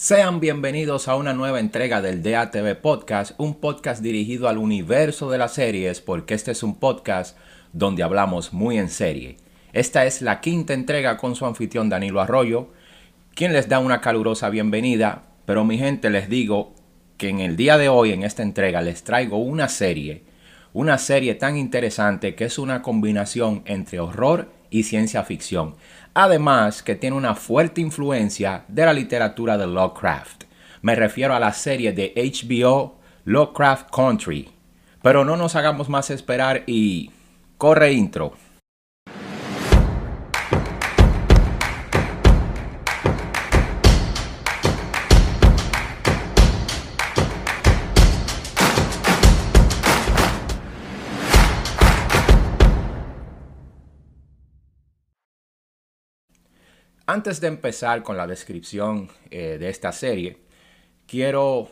Sean bienvenidos a una nueva entrega del DATV Podcast, un podcast dirigido al universo de las series, porque este es un podcast donde hablamos muy en serie. Esta es la quinta entrega con su anfitrión Danilo Arroyo, quien les da una calurosa bienvenida, pero mi gente les digo que en el día de hoy, en esta entrega, les traigo una serie, una serie tan interesante que es una combinación entre horror y ciencia ficción. Además que tiene una fuerte influencia de la literatura de Lovecraft. Me refiero a la serie de HBO Lovecraft Country. Pero no nos hagamos más esperar y corre intro. Antes de empezar con la descripción eh, de esta serie, quiero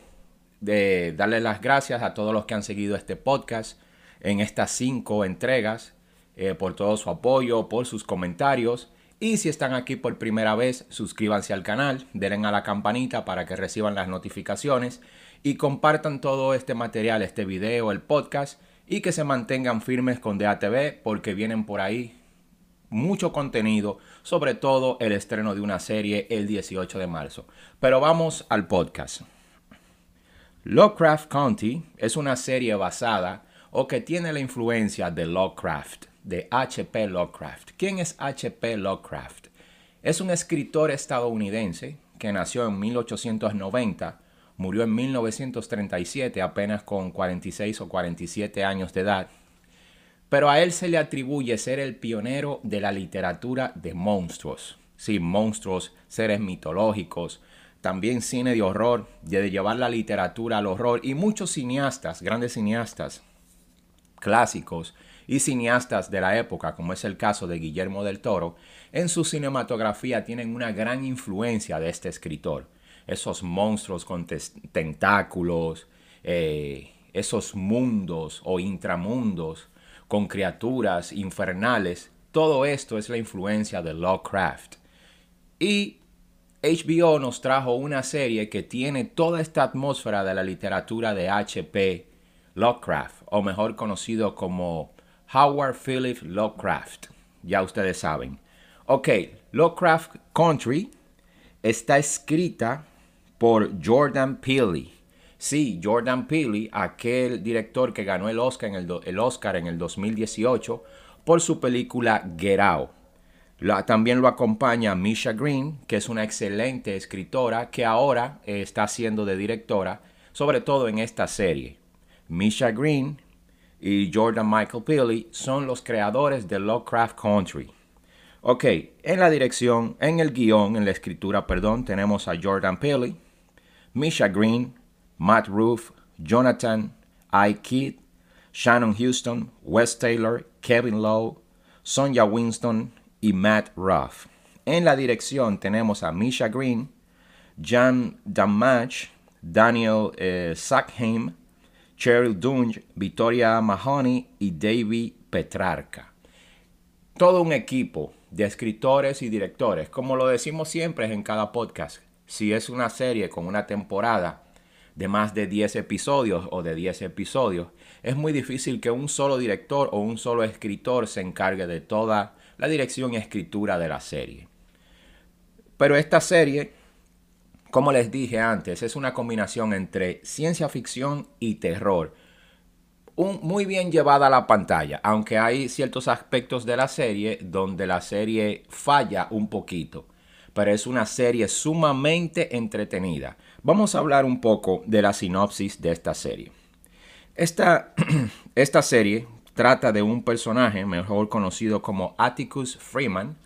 de darle las gracias a todos los que han seguido este podcast en estas cinco entregas, eh, por todo su apoyo, por sus comentarios. Y si están aquí por primera vez, suscríbanse al canal, denle a la campanita para que reciban las notificaciones y compartan todo este material, este video, el podcast y que se mantengan firmes con DATV porque vienen por ahí mucho contenido, sobre todo el estreno de una serie el 18 de marzo. Pero vamos al podcast. Lovecraft County es una serie basada o que tiene la influencia de Lovecraft, de H.P. Lovecraft. ¿Quién es H.P. Lovecraft? Es un escritor estadounidense que nació en 1890, murió en 1937 apenas con 46 o 47 años de edad pero a él se le atribuye ser el pionero de la literatura de monstruos. Sí, monstruos, seres mitológicos, también cine de horror, de llevar la literatura al horror y muchos cineastas, grandes cineastas clásicos y cineastas de la época, como es el caso de Guillermo del Toro, en su cinematografía tienen una gran influencia de este escritor. Esos monstruos con tentáculos, eh, esos mundos o intramundos con criaturas infernales. Todo esto es la influencia de Lovecraft. Y HBO nos trajo una serie que tiene toda esta atmósfera de la literatura de H.P. Lovecraft, o mejor conocido como Howard Phillips Lovecraft. Ya ustedes saben. Ok, Lovecraft Country está escrita por Jordan Peele. Sí, Jordan Peele, aquel director que ganó el Oscar en el, Oscar en el 2018 por su película Get Out. también lo acompaña Misha Green, que es una excelente escritora que ahora está haciendo de directora, sobre todo en esta serie. Misha Green y Jordan Michael Peele son los creadores de Lovecraft Country. Ok, en la dirección, en el guion, en la escritura, perdón, tenemos a Jordan Peele, Misha Green, Matt Roof, Jonathan I. Kidd, Shannon Houston, Wes Taylor, Kevin Lowe, Sonja Winston y Matt Ruff. En la dirección tenemos a Misha Green, Jan Damage, Daniel eh, Sackheim, Cheryl Dunge, Victoria Mahoney y David Petrarca. Todo un equipo de escritores y directores, como lo decimos siempre en cada podcast. Si es una serie con una temporada, de más de 10 episodios o de 10 episodios, es muy difícil que un solo director o un solo escritor se encargue de toda la dirección y escritura de la serie. Pero esta serie, como les dije antes, es una combinación entre ciencia ficción y terror. muy bien llevada a la pantalla, aunque hay ciertos aspectos de la serie donde la serie falla un poquito. Pero es una serie sumamente entretenida vamos a hablar un poco de la sinopsis de esta serie. Esta, esta serie trata de un personaje mejor conocido como Atticus Freeman,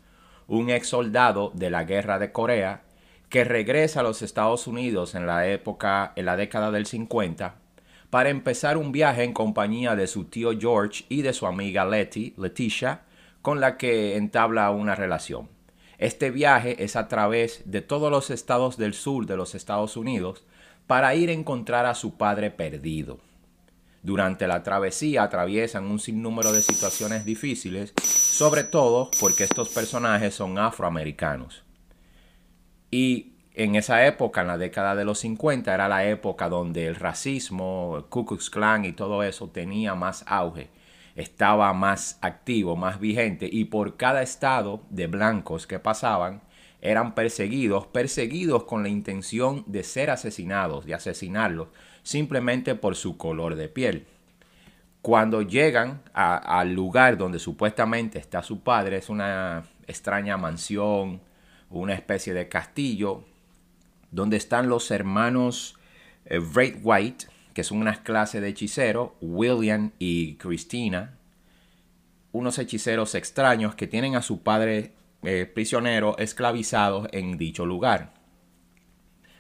un ex soldado de la guerra de Corea que regresa a los Estados Unidos en la época, en la década del 50, para empezar un viaje en compañía de su tío George y de su amiga Letty, Leticia, con la que entabla una relación. Este viaje es a través de todos los estados del sur de los Estados Unidos para ir a encontrar a su padre perdido. Durante la travesía atraviesan un sinnúmero de situaciones difíciles, sobre todo porque estos personajes son afroamericanos. Y en esa época, en la década de los 50, era la época donde el racismo, el Ku Klux Klan y todo eso tenía más auge, estaba más activo, más vigente, y por cada estado de blancos que pasaban, eran perseguidos, perseguidos con la intención de ser asesinados, de asesinarlos, simplemente por su color de piel. Cuando llegan al lugar donde supuestamente está su padre, es una extraña mansión, una especie de castillo, donde están los hermanos eh, White, que son unas clases de hechiceros, William y Christina, unos hechiceros extraños que tienen a su padre eh, prisionero esclavizado en dicho lugar.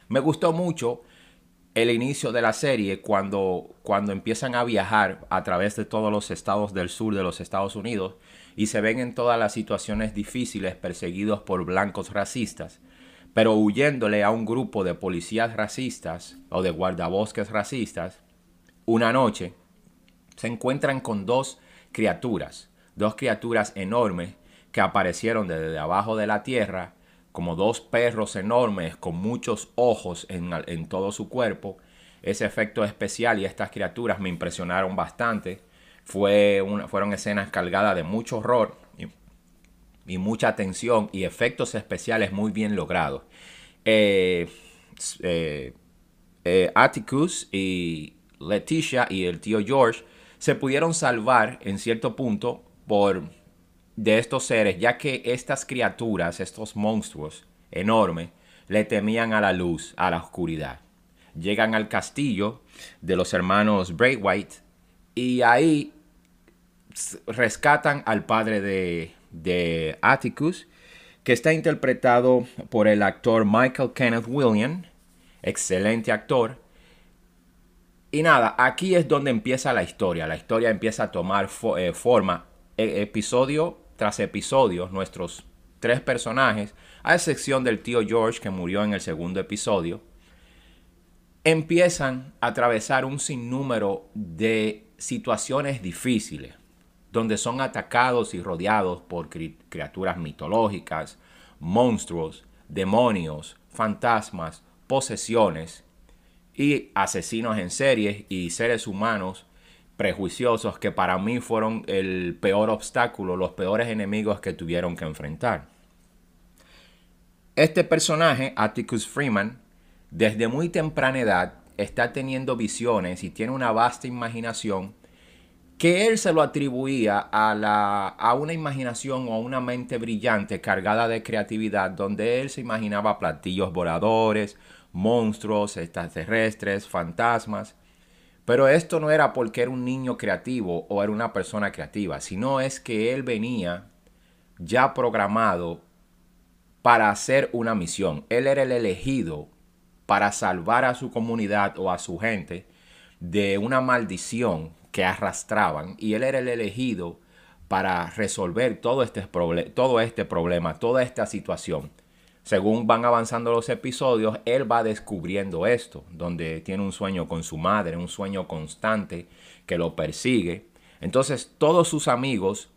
Me gustó mucho el inicio de la serie cuando, cuando empiezan a viajar a través de todos los estados del sur de los Estados Unidos y se ven en todas las situaciones difíciles perseguidos por blancos racistas, pero huyéndole a un grupo de policías racistas o de guardabosques racistas, una noche se encuentran con dos criaturas, dos criaturas enormes que aparecieron desde abajo de la tierra como dos perros enormes con muchos ojos en, todo su cuerpo. Ese efecto especial y estas criaturas me impresionaron bastante. Fue fueron escenas cargadas de mucho horror y, mucha tensión y efectos especiales muy bien logrados. Eh, eh, eh, Atticus y Leticia y el tío George se pudieron salvar en cierto punto por de estos seres, ya que estas criaturas, estos monstruos enormes, le temían a la luz, a la oscuridad. Llegan al castillo de los hermanos White y ahí rescatan al padre de, de Atticus, que está interpretado por el actor Michael Kenneth William, excelente actor. Y nada, aquí es donde empieza la historia. La historia empieza a tomar eh, forma e, episodio tras episodio, nuestros tres personajes, a excepción del tío George que murió en el segundo episodio, empiezan a atravesar un sinnúmero de situaciones difíciles, donde son atacados y rodeados por criaturas mitológicas, monstruos, demonios, fantasmas, posesiones y asesinos en serie y seres humanos prejuiciosos que para mí fueron el peor obstáculo, los peores enemigos que tuvieron que enfrentar. Este personaje, Atticus Freeman, desde muy temprana edad está teniendo visiones y tiene una vasta imaginación que él se lo atribuía a, la, a una imaginación o a una mente brillante cargada de creatividad donde él se imaginaba platillos voladores, monstruos, extraterrestres, fantasmas pero esto no era porque era un niño creativo o era una persona creativa, sino es que él venía ya programado para hacer una misión. Él era el elegido para salvar a su comunidad o a su gente de una maldición que arrastraban y él era el elegido para resolver todo este, todo este problema, toda esta situación según van avanzando los episodios, él va descubriendo esto, donde tiene un sueño con su madre, un sueño constante que lo persigue. Entonces todos sus amigos,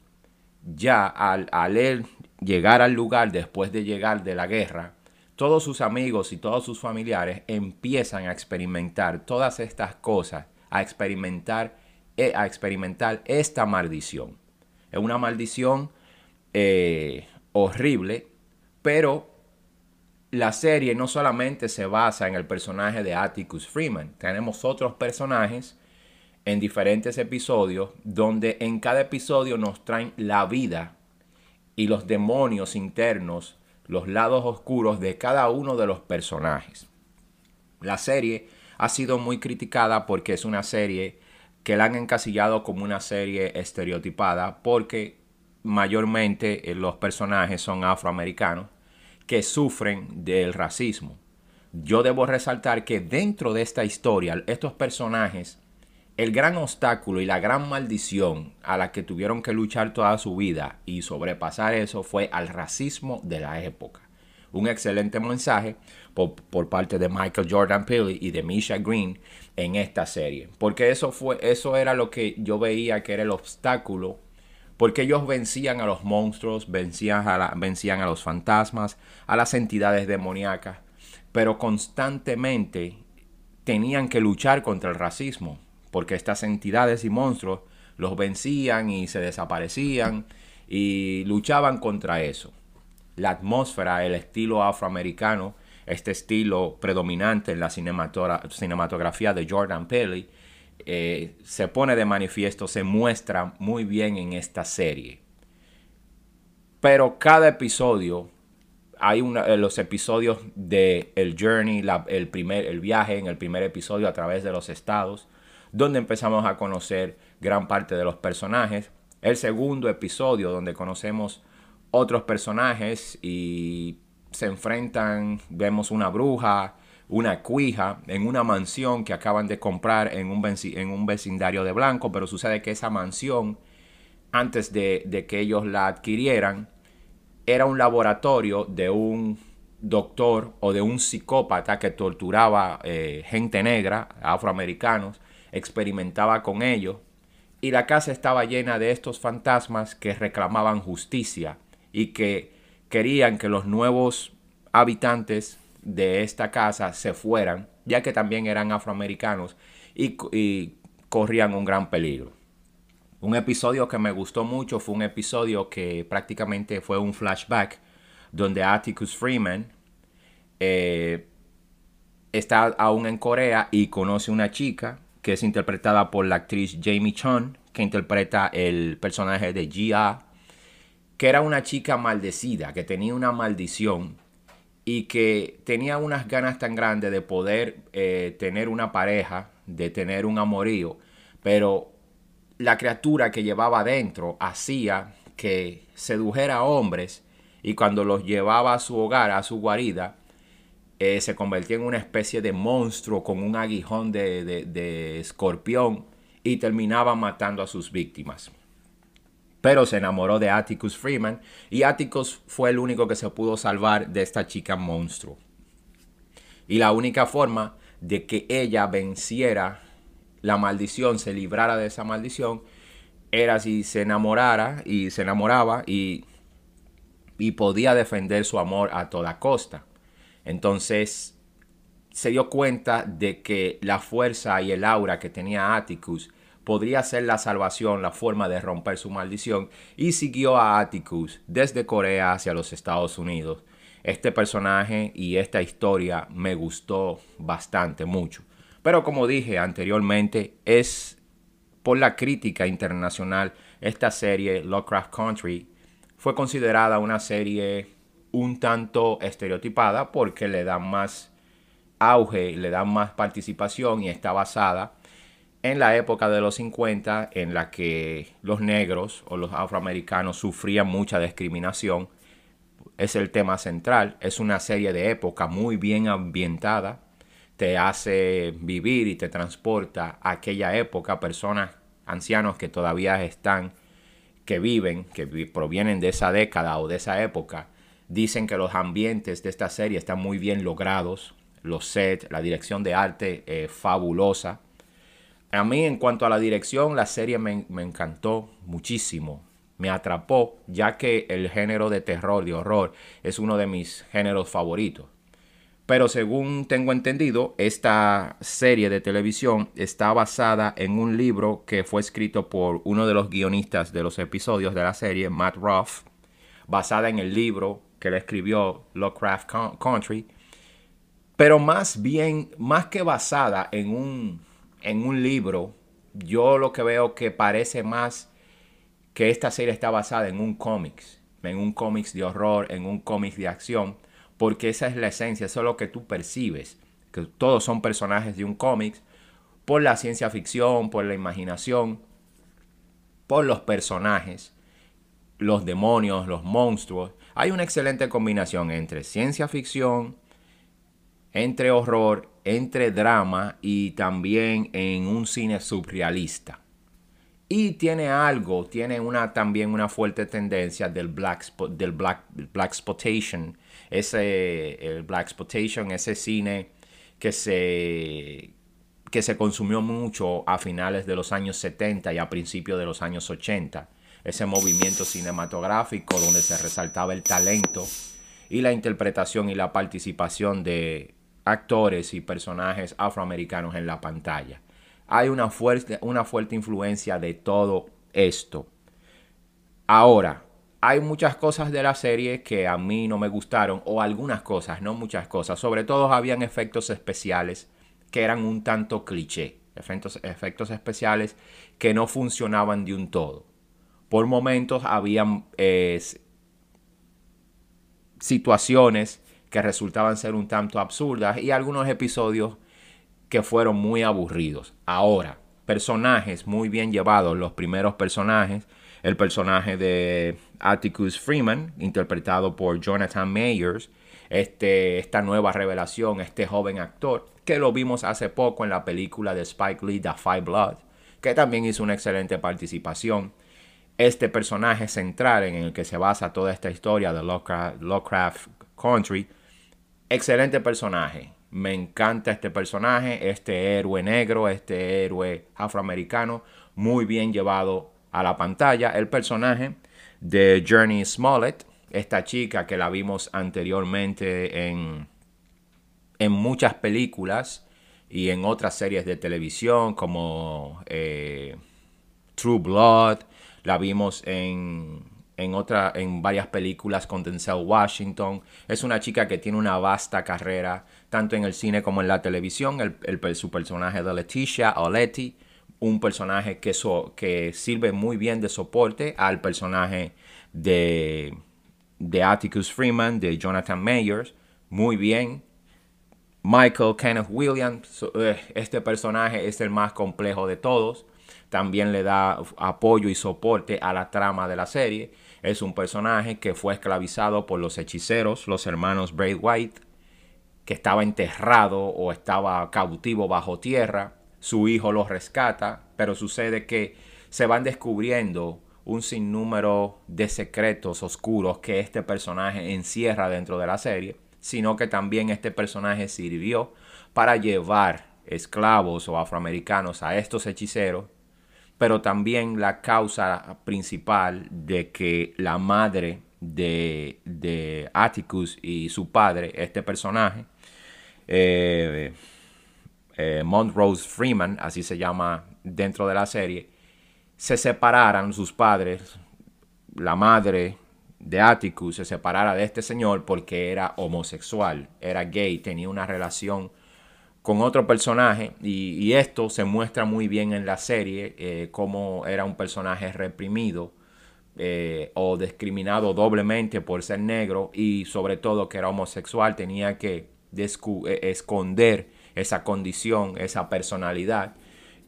ya al, al él llegar al lugar después de llegar de la guerra, todos sus amigos y todos sus familiares empiezan a experimentar todas estas cosas, a experimentar, a experimentar esta maldición. Es una maldición eh, horrible, pero la serie no solamente se basa en el personaje de Atticus Freeman, tenemos otros personajes en diferentes episodios donde en cada episodio nos traen la vida y los demonios internos, los lados oscuros de cada uno de los personajes. La serie ha sido muy criticada porque es una serie que la han encasillado como una serie estereotipada porque mayormente eh, los personajes son afroamericanos que sufren del racismo. Yo debo resaltar que dentro de esta historia, estos personajes, el gran obstáculo y la gran maldición a la que tuvieron que luchar toda su vida y sobrepasar eso fue al racismo de la época. Un excelente mensaje por, parte de Michael Jordan Peele y de Misha Green en esta serie. Porque eso, fue, eso era lo que yo veía que era el obstáculo porque ellos vencían a los monstruos, vencían a, vencían a los fantasmas, a las entidades demoníacas, pero constantemente tenían que luchar contra el racismo, porque estas entidades y monstruos los vencían y se desaparecían y luchaban contra eso. La atmósfera, el estilo afroamericano, este estilo predominante en la cinematografía de Jordan Peele, eh, se pone de manifiesto, se muestra muy bien en esta serie. Pero cada episodio, hay una, eh, los episodios de El Journey, el, primer, el viaje en el primer episodio a través de los estados, donde empezamos a conocer gran parte de los personajes. El segundo episodio, donde conocemos otros personajes y se enfrentan, vemos una bruja, una cuija en una mansión que acaban de comprar en un, en un vecindario de Blanco, pero sucede que esa mansión, antes de, que ellos la adquirieran, era un laboratorio de un doctor o de un psicópata que torturaba eh, gente negra, afroamericanos, experimentaba con ellos, y la casa estaba llena de estos fantasmas que reclamaban justicia y que querían que los nuevos habitantes de esta casa se fueran, ya que también eran afroamericanos y, corrían un gran peligro. Un episodio que me gustó mucho fue un episodio que prácticamente fue un flashback donde Atticus Freeman eh, está aún en Corea y conoce una chica que es interpretada por la actriz Jamie Chun, que interpreta el personaje de Gia, que era una chica maldecida, que tenía una maldición y que tenía unas ganas tan grandes de poder eh, tener una pareja, de tener un amorío, pero la criatura que llevaba adentro hacía que sedujera a hombres y cuando los llevaba a su hogar, a su guarida, eh, se convertía en una especie de monstruo con un aguijón de, de escorpión y terminaba matando a sus víctimas pero se enamoró de Atticus Freeman y Atticus fue el único que se pudo salvar de esta chica monstruo. Y la única forma de que ella venciera la maldición, se librara de esa maldición, era si se enamorara y se enamoraba y, y podía defender su amor a toda costa. Entonces se dio cuenta de que la fuerza y el aura que tenía Atticus podría ser la salvación, la forma de romper su maldición, y siguió a Atticus desde Corea hacia los Estados Unidos. Este personaje y esta historia me gustó bastante mucho. Pero como dije anteriormente, es por la crítica internacional esta serie Lovecraft Country fue considerada una serie un tanto estereotipada porque le da más auge, le da más participación y está basada en la época de los 50 en la que los negros o los afroamericanos sufrían mucha discriminación. Es el tema central, es una serie de época muy bien ambientada, te hace vivir y te transporta a aquella época, personas, ancianos que todavía están, que viven, que provienen de esa década o de esa época, dicen que los ambientes de esta serie están muy bien logrados, los sets, la dirección de arte es fabulosa a mí en cuanto a la dirección, la serie me, encantó muchísimo. Me atrapó, ya que el género de terror, de horror, es uno de mis géneros favoritos. Pero según tengo entendido, esta serie de televisión está basada en un libro que fue escrito por uno de los guionistas de los episodios de la serie, Matt Ruff, basada en el libro que le escribió Lovecraft Country, pero más bien, más que basada en un en un libro, yo lo que veo que parece más que esta serie está basada en un cómics, en un cómics de horror, en un cómics de acción, porque esa es la esencia, eso es lo que tú percibes, que todos son personajes de un cómics, por la ciencia ficción, por la imaginación, por los personajes, los demonios, los monstruos. Hay una excelente combinación entre ciencia ficción, entre horror, entre drama y también en un cine surrealista. Y tiene algo, tiene una, también una fuerte tendencia del black, del black, black ese el black exploitation, ese cine que se que se consumió mucho a finales de los años 70 y a principios de los años 80. Ese movimiento cinematográfico donde se resaltaba el talento y la interpretación y la participación de actores y personajes afroamericanos en la pantalla. Hay una fuerte, una fuerte influencia de todo esto. Ahora, hay muchas cosas de la serie que a mí no me gustaron, o algunas cosas, no muchas cosas. Sobre todo habían efectos especiales que eran un tanto cliché. Efectos, efectos especiales que no funcionaban de un todo. Por momentos habían eh, situaciones que resultaban ser un tanto absurdas y algunos episodios que fueron muy aburridos. Ahora, personajes muy bien llevados, los primeros personajes, el personaje de Atticus Freeman, interpretado por Jonathan Mayers, este, esta nueva revelación, este joven actor, que lo vimos hace poco en la película de Spike Lee, The Five Blood, que también hizo una excelente participación. Este personaje central en el que se basa toda esta historia de Lovecraft Country, excelente personaje. Me encanta este personaje, este héroe negro, este héroe afroamericano, muy bien llevado a la pantalla el personaje de Journey Smollett, esta chica que la vimos anteriormente en, en muchas películas y en otras series de televisión como eh, True Blood, la vimos en, en, otra, en varias películas con Denzel Washington. Es una chica que tiene una vasta carrera, tanto en el cine como en la televisión. El, su personaje de Leticia o un personaje que, que sirve muy bien de soporte al personaje de, de Atticus Freeman, de Jonathan Mayers, muy bien. Michael Kenneth Williams, eh, este personaje es el más complejo de todos. También le da apoyo y soporte a la trama de la serie. Es un personaje que fue esclavizado por los hechiceros, los hermanos White, que estaba enterrado o estaba cautivo bajo tierra. Su hijo lo rescata, pero sucede que se van descubriendo un sinnúmero de secretos oscuros que este personaje encierra dentro de la serie, sino que también este personaje sirvió para llevar esclavos o afroamericanos a estos hechiceros, pero también la causa principal de que la madre de, de Atticus y su padre, este personaje, eh, eh, Montrose Freeman, así se llama dentro de la serie, se separaran sus padres, la madre de Atticus se separara de este señor porque era homosexual, era gay, tenía una relación con otro personaje y, esto se muestra muy bien en la serie, eh, como era un personaje reprimido eh, o discriminado doblemente por ser negro y sobre todo que era homosexual, tenía que eh, esconder esa condición, esa personalidad.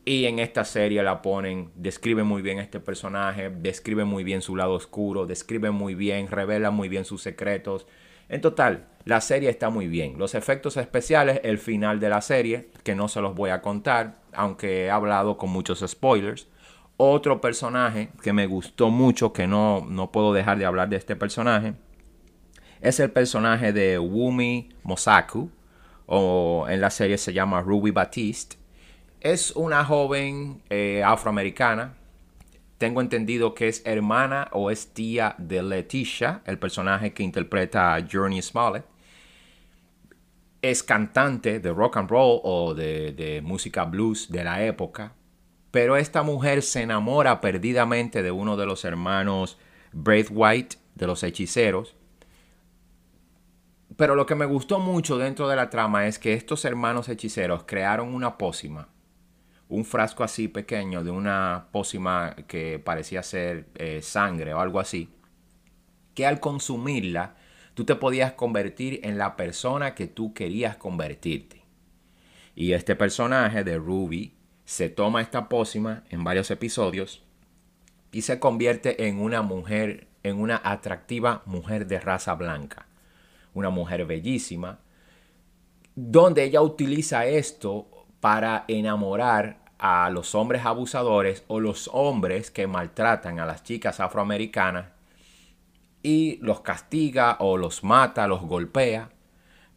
Y en esta serie la ponen, describe muy bien este personaje, describe muy bien su lado oscuro, describe muy bien, revela muy bien sus secretos. En total, la serie está muy bien. Los efectos especiales, el final de la serie, que no se los voy a contar, aunque he hablado con muchos spoilers. Otro personaje que me gustó mucho, que no, no puedo dejar de hablar de este personaje, es el personaje de Wumi Mosaku, o en la serie se llama Ruby Batiste. Es una joven eh, afroamericana. Tengo entendido que es hermana o es tía de Leticia, el personaje que interpreta a Journey Smollett. Es cantante de rock and roll o de, música blues de la época. Pero esta mujer se enamora perdidamente de uno de los hermanos Braithwaite de los hechiceros pero lo que me gustó mucho dentro de la trama es que estos hermanos hechiceros crearon una pócima, un frasco así pequeño de una pócima que parecía ser eh, sangre o algo así, que al consumirla tú te podías convertir en la persona que tú querías convertirte. Y este personaje de Ruby se toma esta pócima en varios episodios y se convierte en una mujer, en una atractiva mujer de raza blanca una mujer bellísima, donde ella utiliza esto para enamorar a los hombres abusadores o los hombres que maltratan a las chicas afroamericanas y los castiga o los mata, los golpea.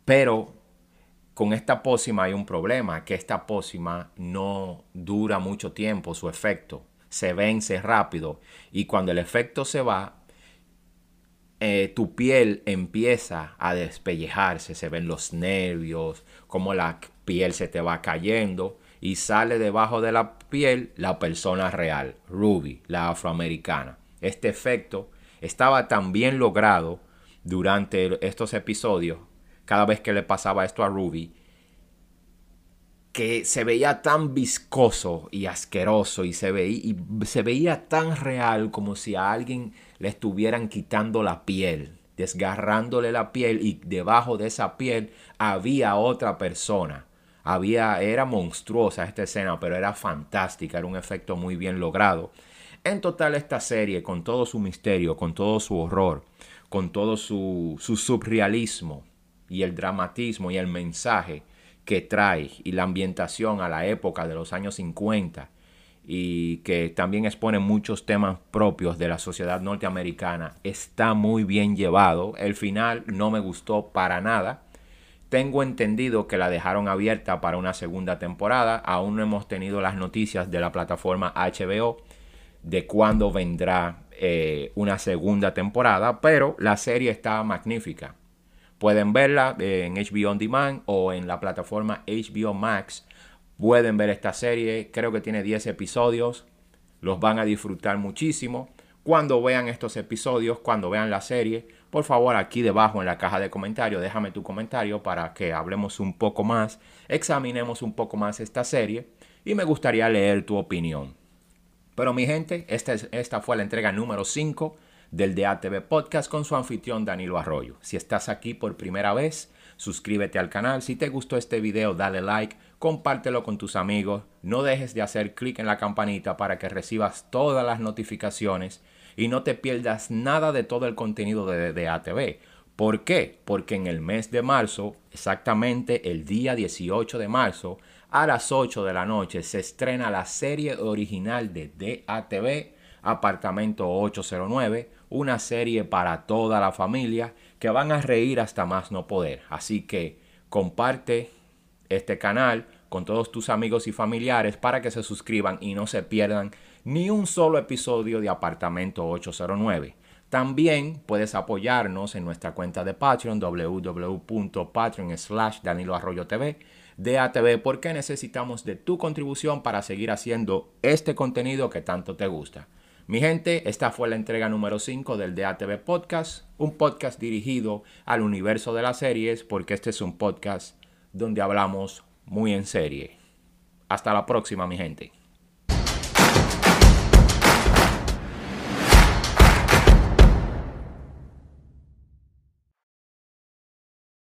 Pero con esta pócima hay un problema, que esta pócima no dura mucho tiempo su efecto, se vence rápido y cuando el efecto se va, eh, tu piel empieza a despellejarse, se ven los nervios, como la piel se te va cayendo y sale debajo de la piel la persona real, Ruby, la afroamericana. Este efecto estaba tan bien logrado durante estos episodios, cada vez que le pasaba esto a Ruby, que se veía tan viscoso y asqueroso y se, veía, y se veía tan real como si a alguien le estuvieran quitando la piel, desgarrándole la piel y debajo de esa piel había otra persona. Había, era monstruosa esta escena, pero era fantástica, era un efecto muy bien logrado. En total esta serie, con todo su misterio, con todo su horror, con todo su, su surrealismo y el dramatismo y el mensaje que trae y la ambientación a la época de los años 50 y que también expone muchos temas propios de la sociedad norteamericana, está muy bien llevado. El final no me gustó para nada. Tengo entendido que la dejaron abierta para una segunda temporada. Aún no hemos tenido las noticias de la plataforma HBO de cuándo vendrá eh, una segunda temporada, pero la serie está magnífica. Pueden verla eh, en HBO On Demand o en la plataforma HBO Max. Pueden ver esta serie, creo que tiene 10 episodios. Los van a disfrutar muchísimo. Cuando vean estos episodios, cuando vean la serie, por favor aquí debajo en la caja de comentarios déjame tu comentario para que hablemos un poco más, examinemos un poco más esta serie y me gustaría leer tu opinión. Pero mi gente, esta, esta fue la entrega número 5 del DATV Podcast con su anfitrión Danilo Arroyo. Si estás aquí por primera vez, suscríbete al canal. Si te gustó este video, dale like, compártelo con tus amigos. No dejes de hacer clic en la campanita para que recibas todas las notificaciones y no te pierdas nada de todo el contenido de DATV. ¿Por qué? Porque en el mes de marzo, exactamente el día 18 de marzo, a las 8 de la noche, se estrena la serie original de DATV, Apartamento 809, una serie para toda la familia que van a reír hasta más no poder. Así que comparte este canal con todos tus amigos y familiares para que se suscriban y no se pierdan ni un solo episodio de Apartamento 809. También puedes apoyarnos en nuestra cuenta de Patreon www.patreon slash Danilo Arroyo TV de ATV porque necesitamos de tu contribución para seguir haciendo este contenido que tanto te gusta. Mi gente, esta fue la entrega número 5 del DATV Podcast, un podcast dirigido al universo de las series, porque este es un podcast donde hablamos muy en serie. Hasta la próxima, mi gente.